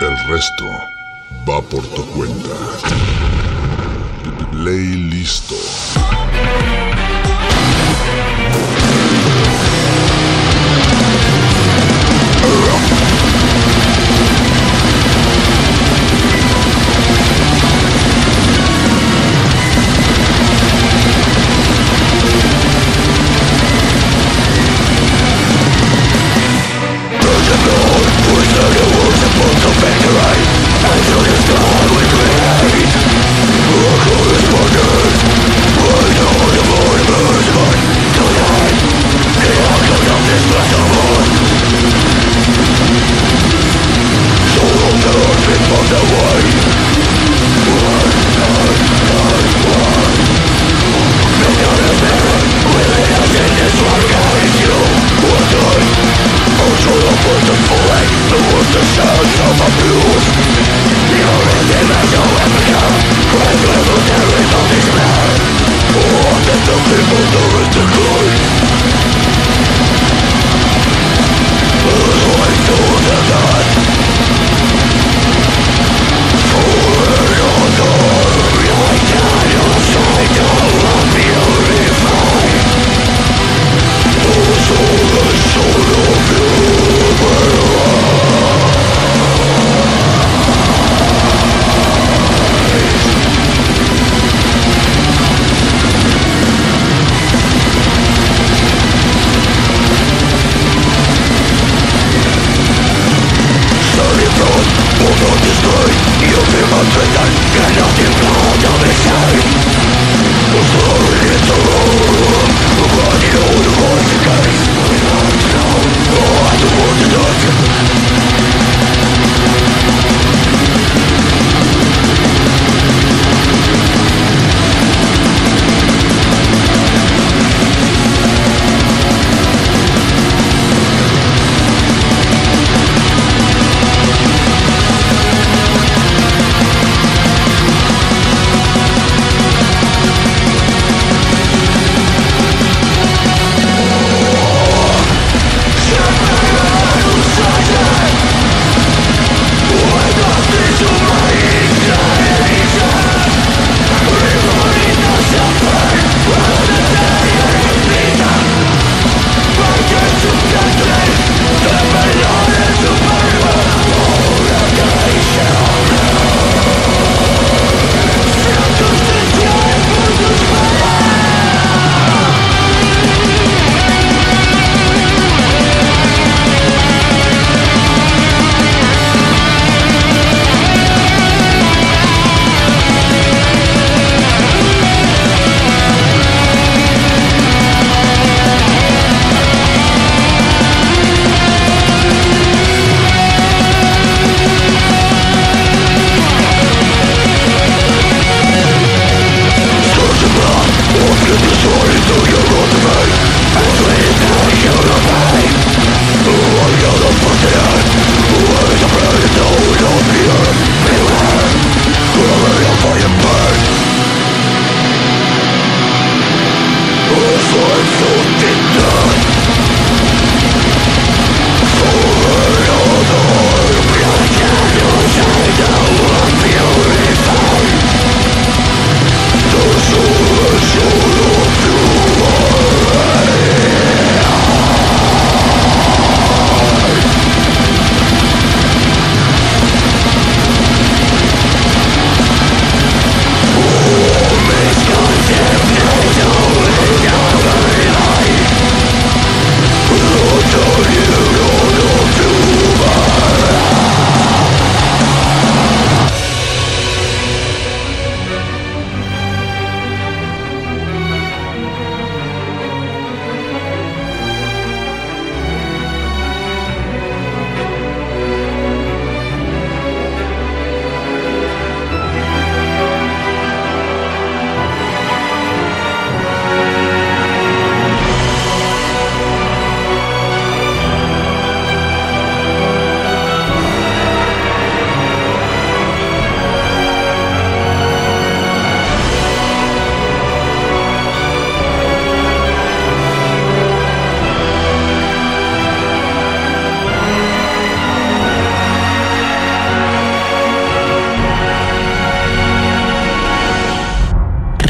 El resto va por tu cuenta. Ley listo.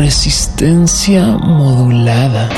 Resistencia modulada.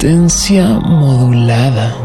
Resistencia modulada.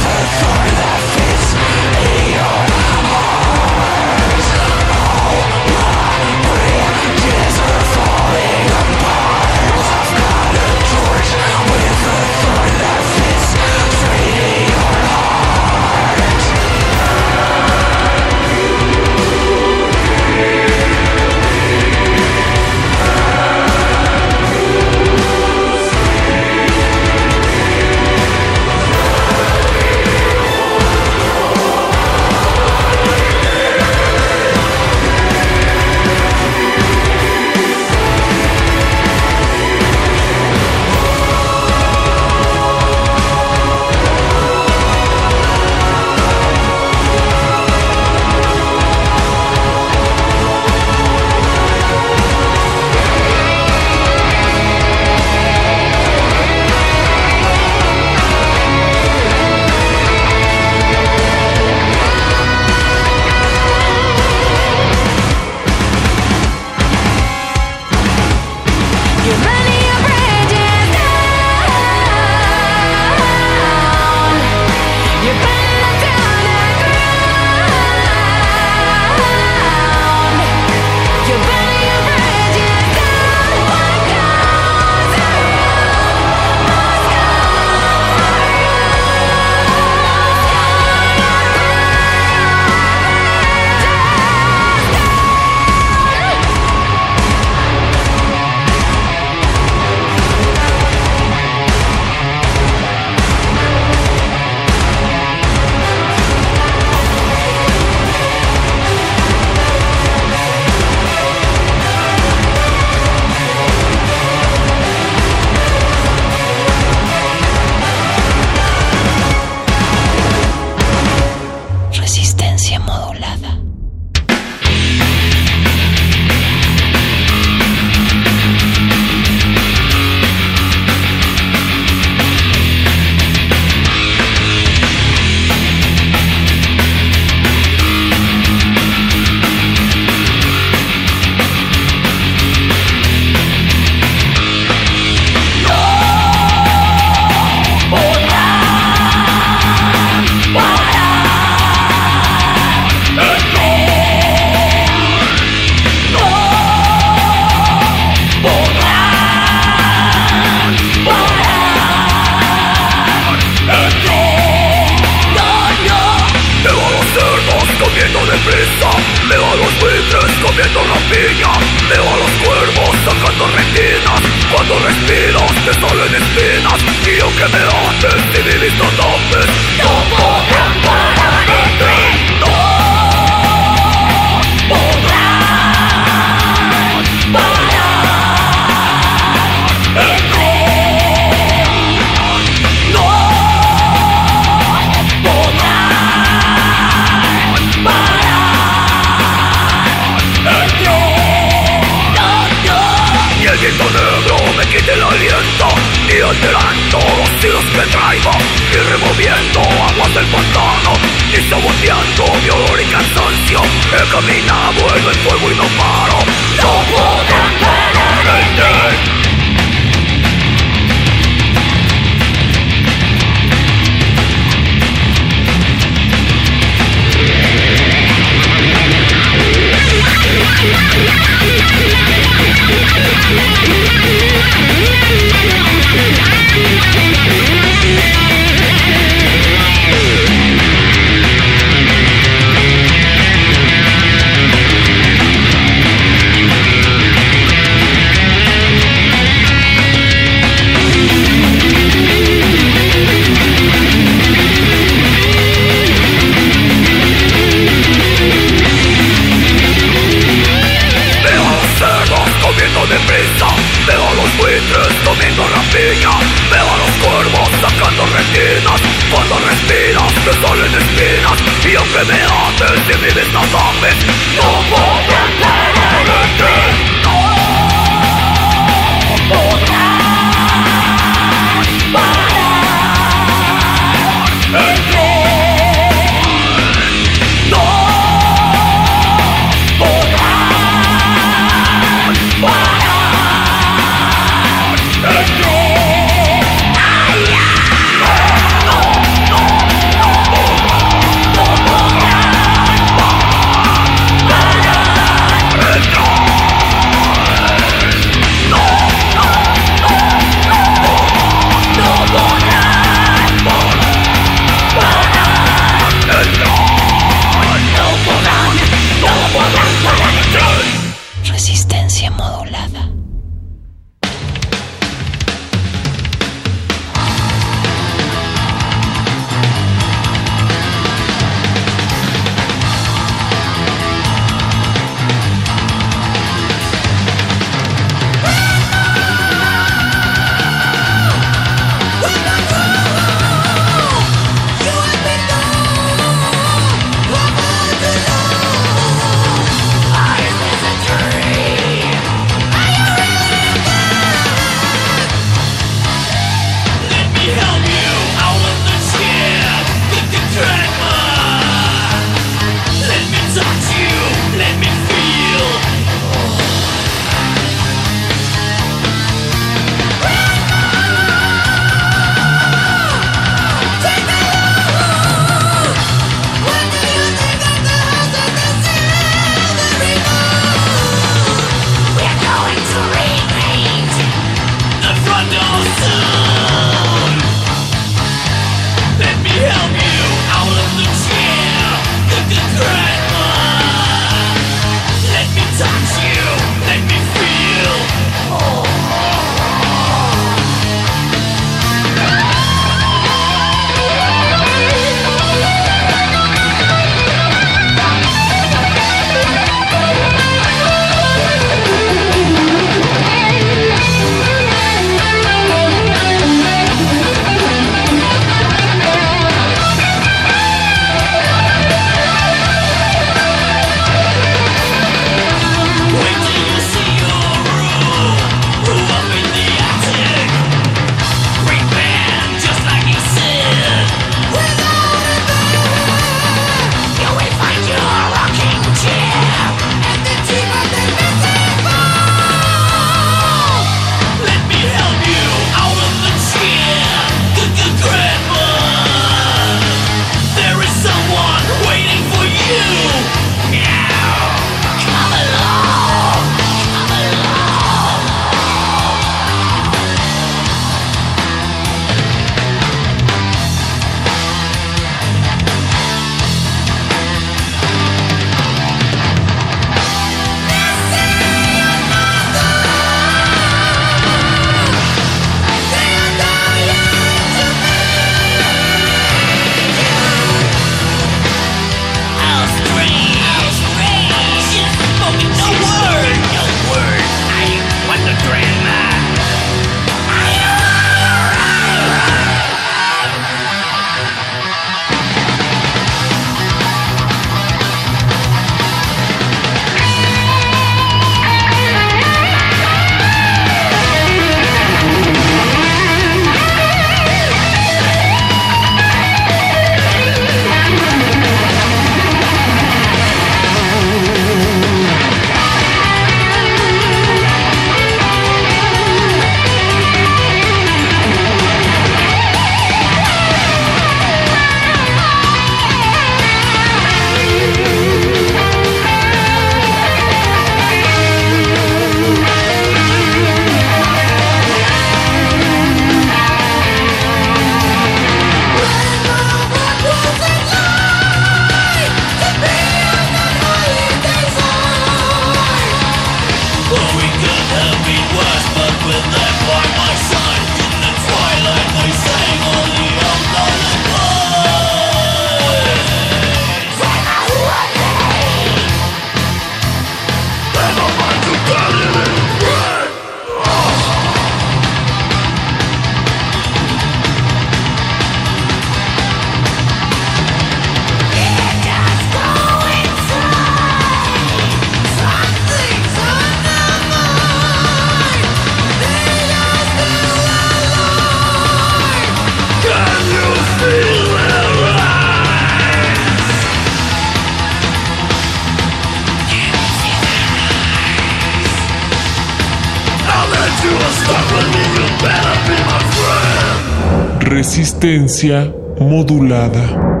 resistencia modulada.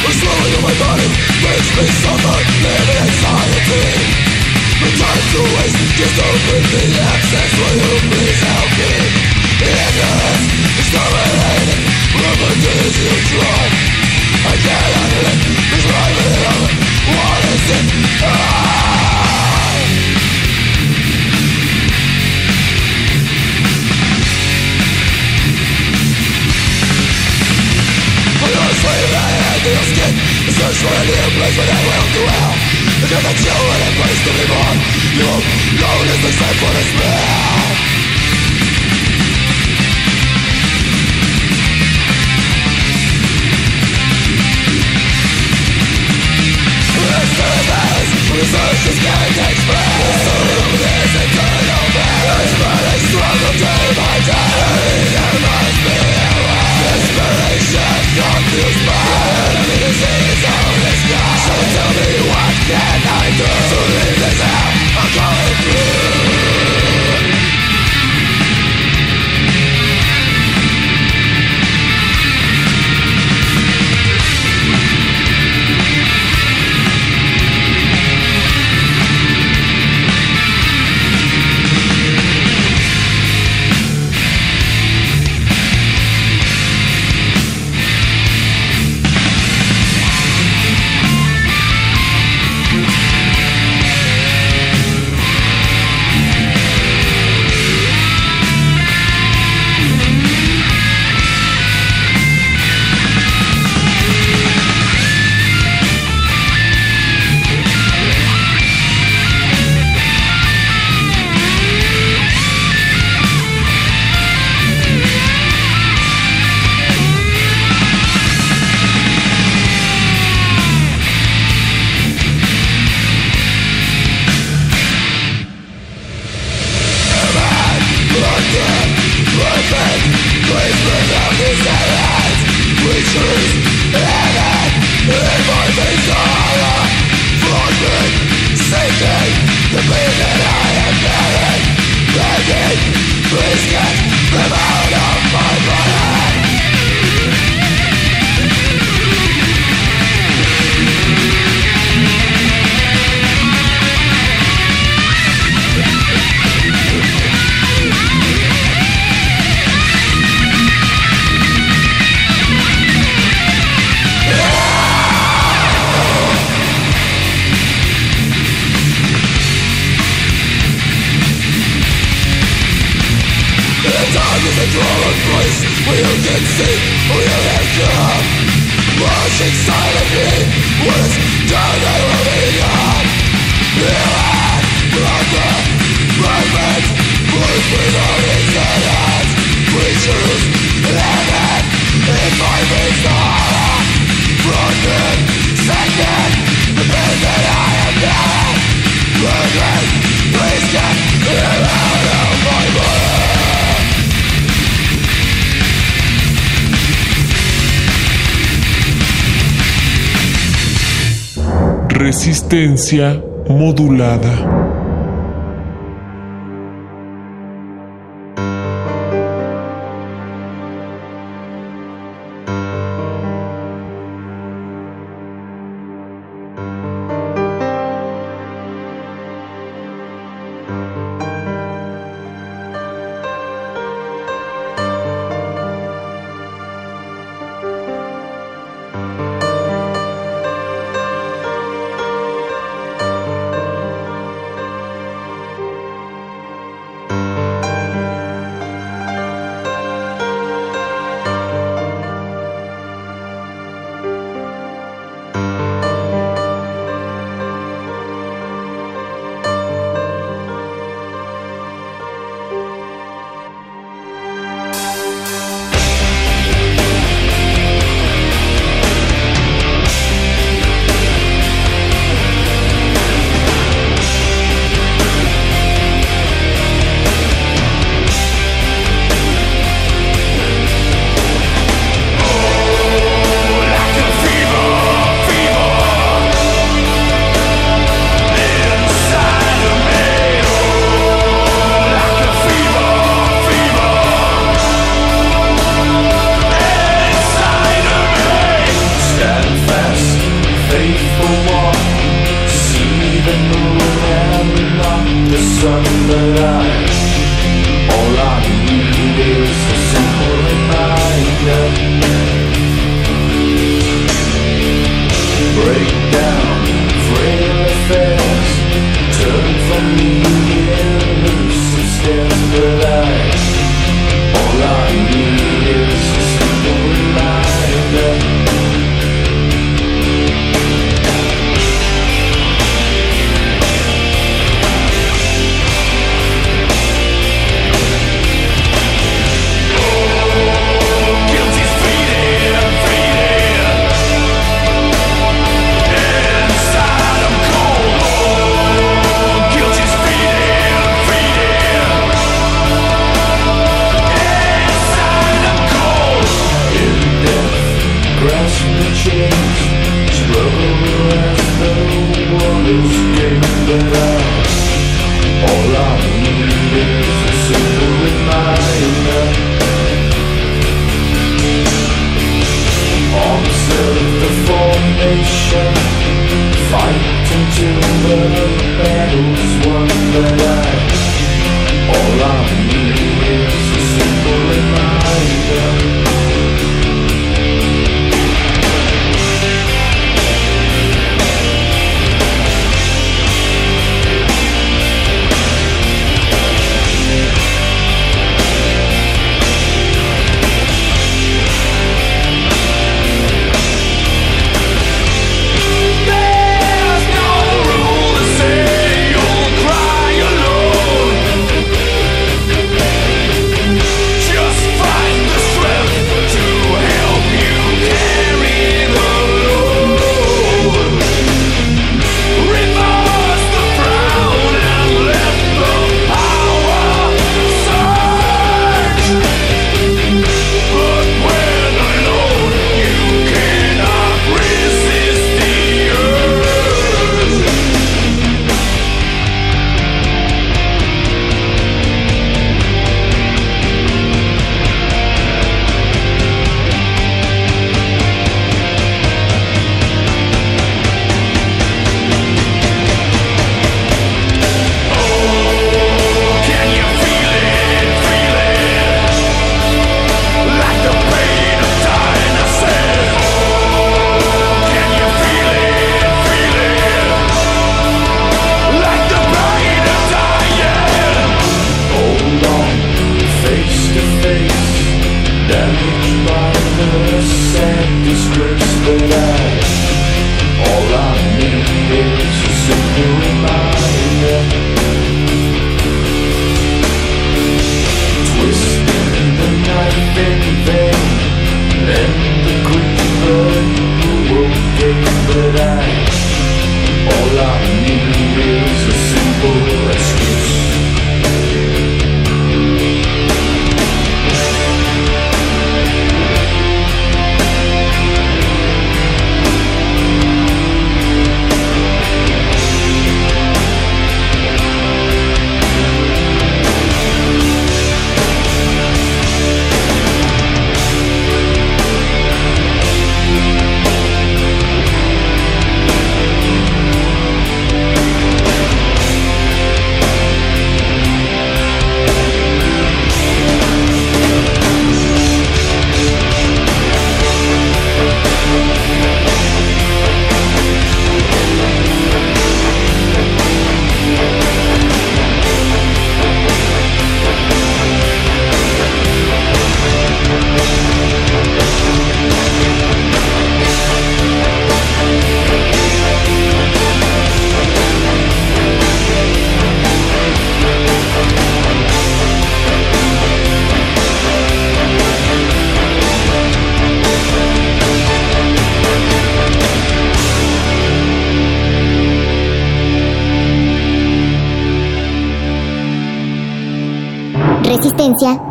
The swelling in my body Makes me suffer Living anxiety The time to waste Just open the access Will you please help me Ignorance is terminated Remedies you tried I can't handle it Describe it What is it? Ah! Surely a place where they will dwell Because the children a place to be born You alone is the same for the spell Research is getting takes place The soul is eternal man, It's burning struggle day by day There must be a way so tell me what can I do To leave this hell? I'm going resistencia modulada.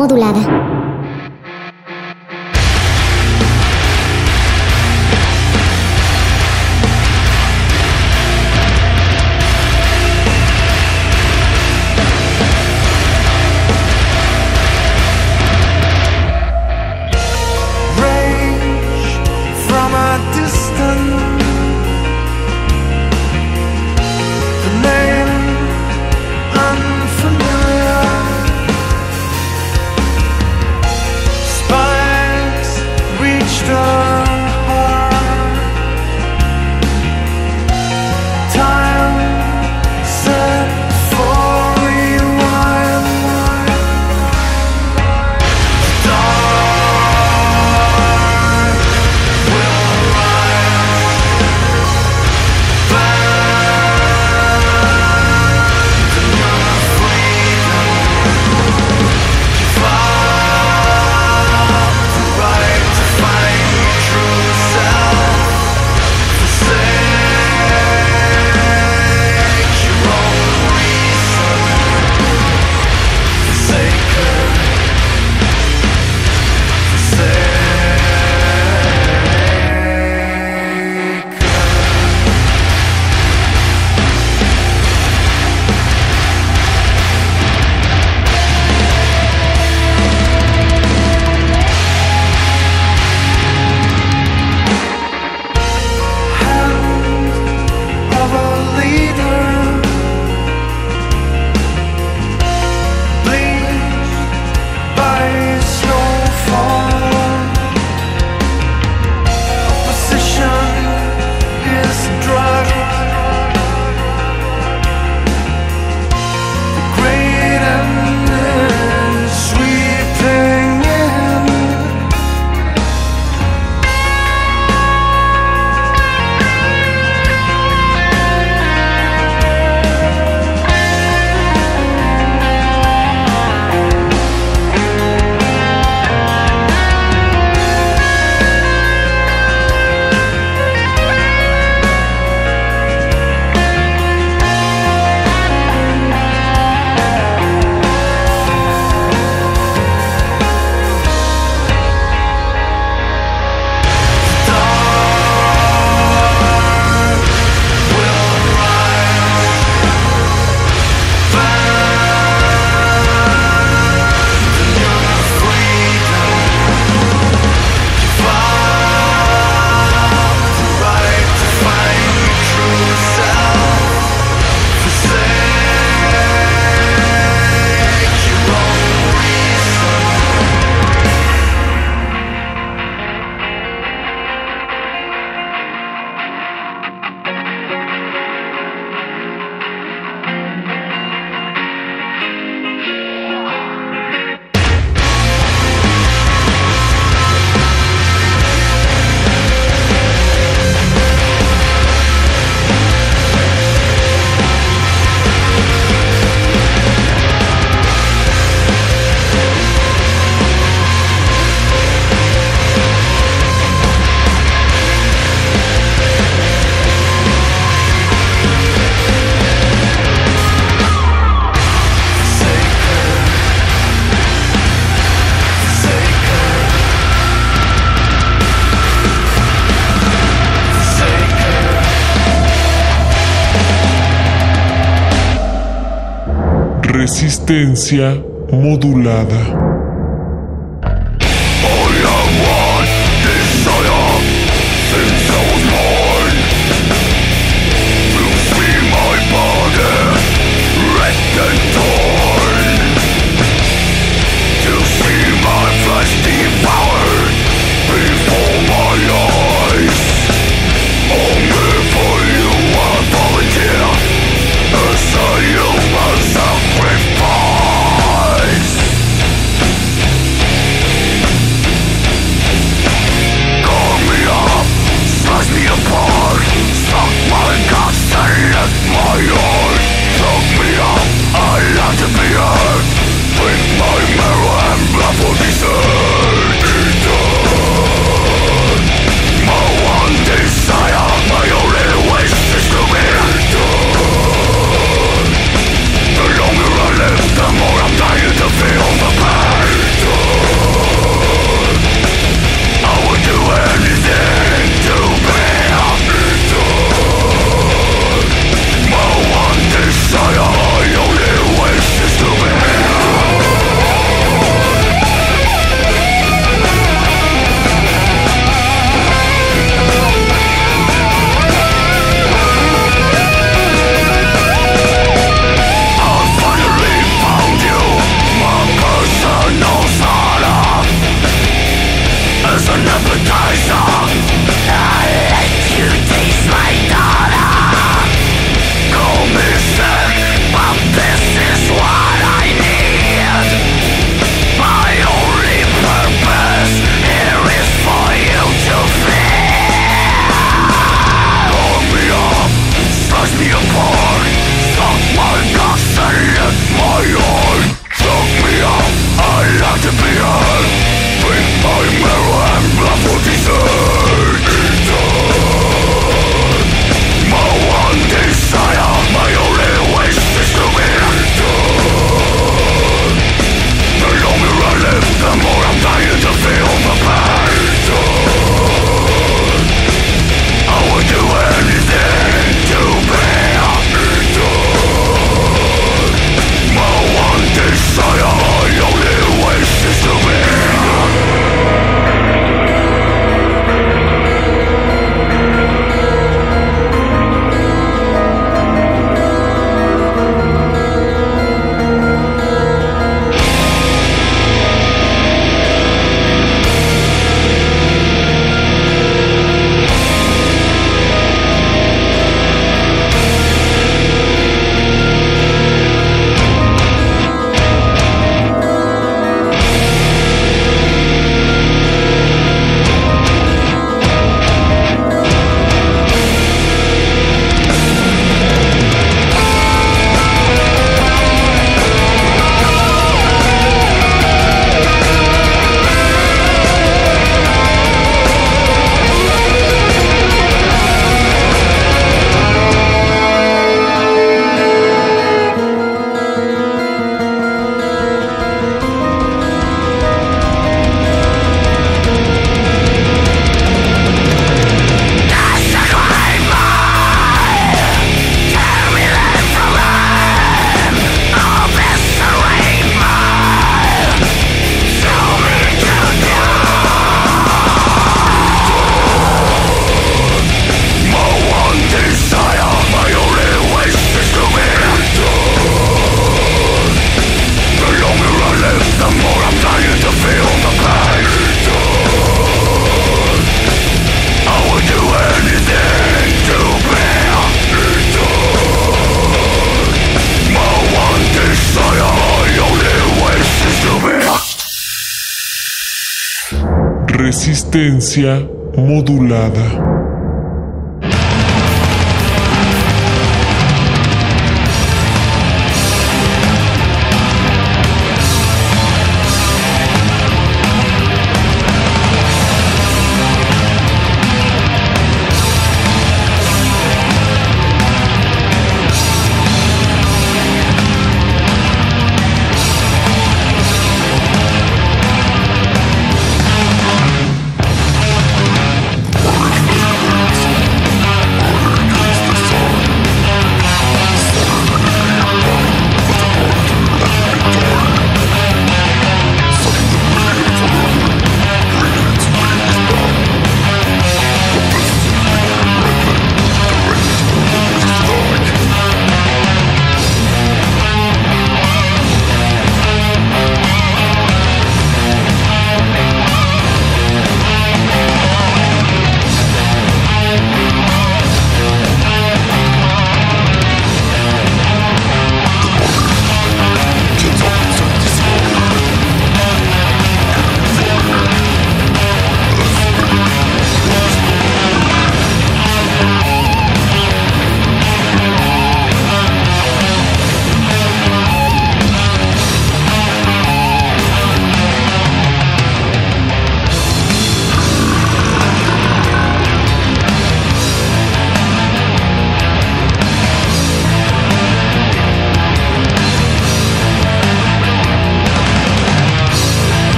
Modulada. Resistencia modulada. Modulada.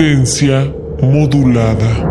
Resistencia modulada.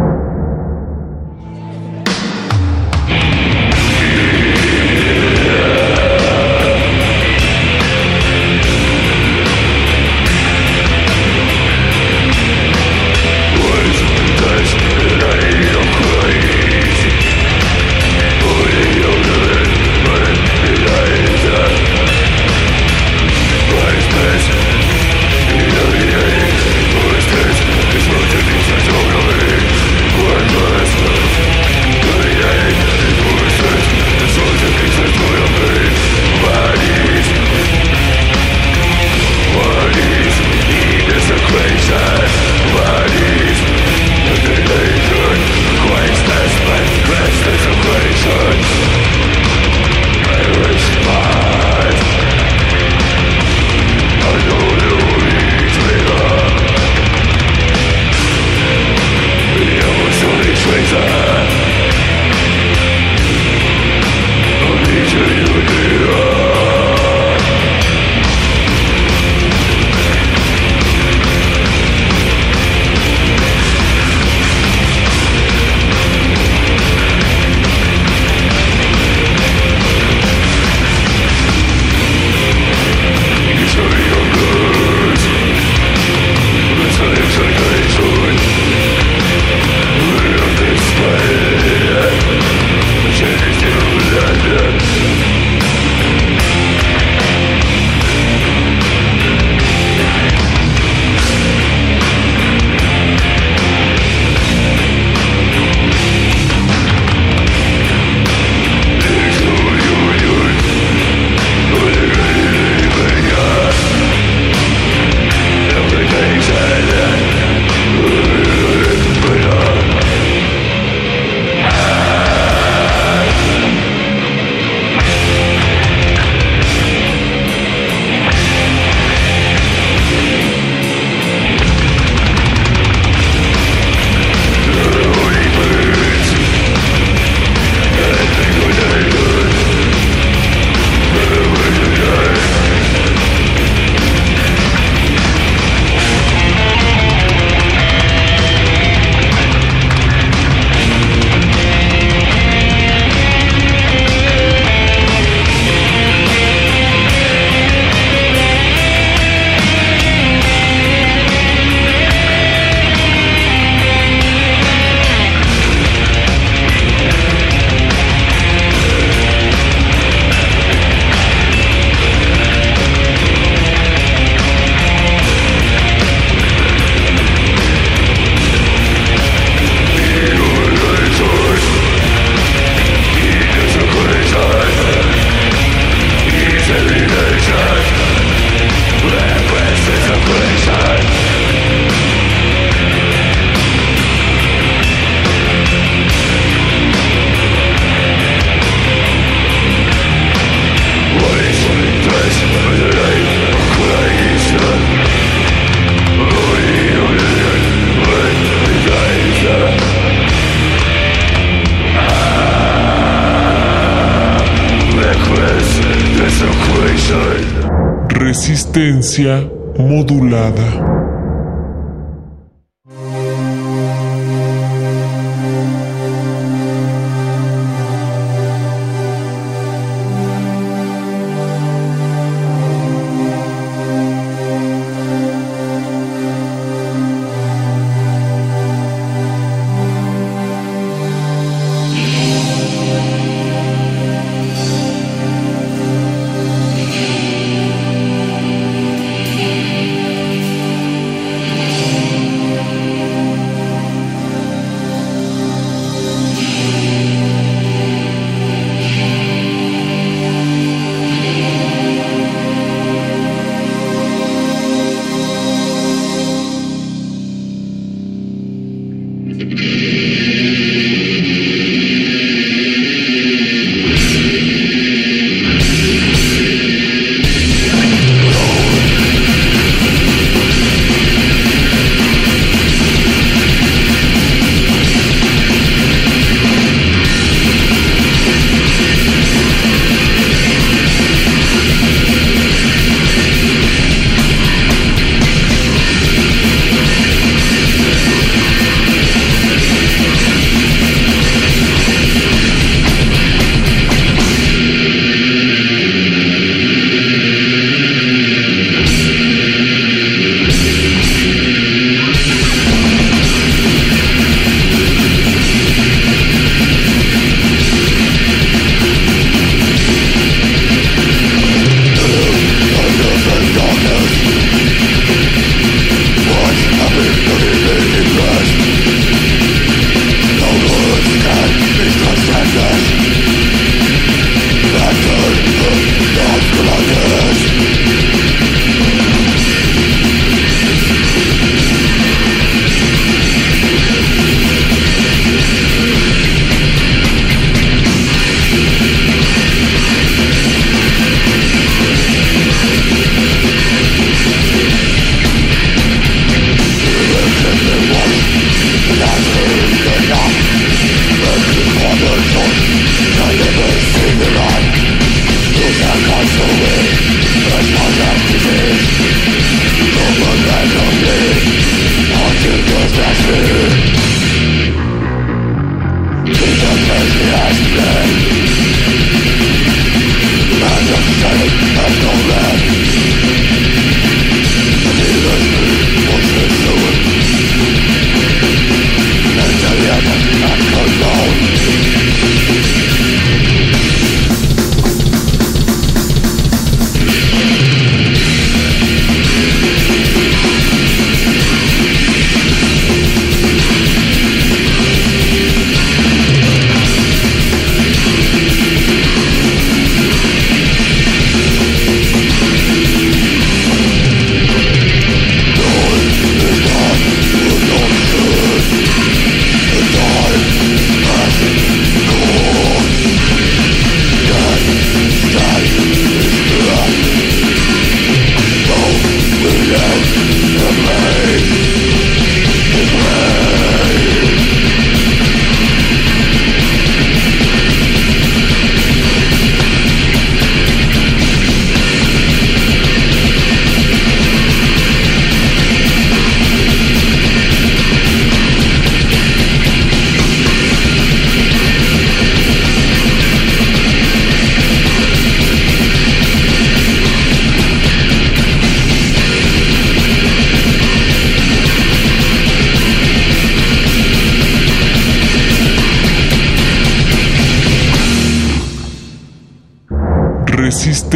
Yeah.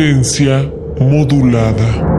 Resistencia modulada.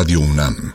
Radio UNAM.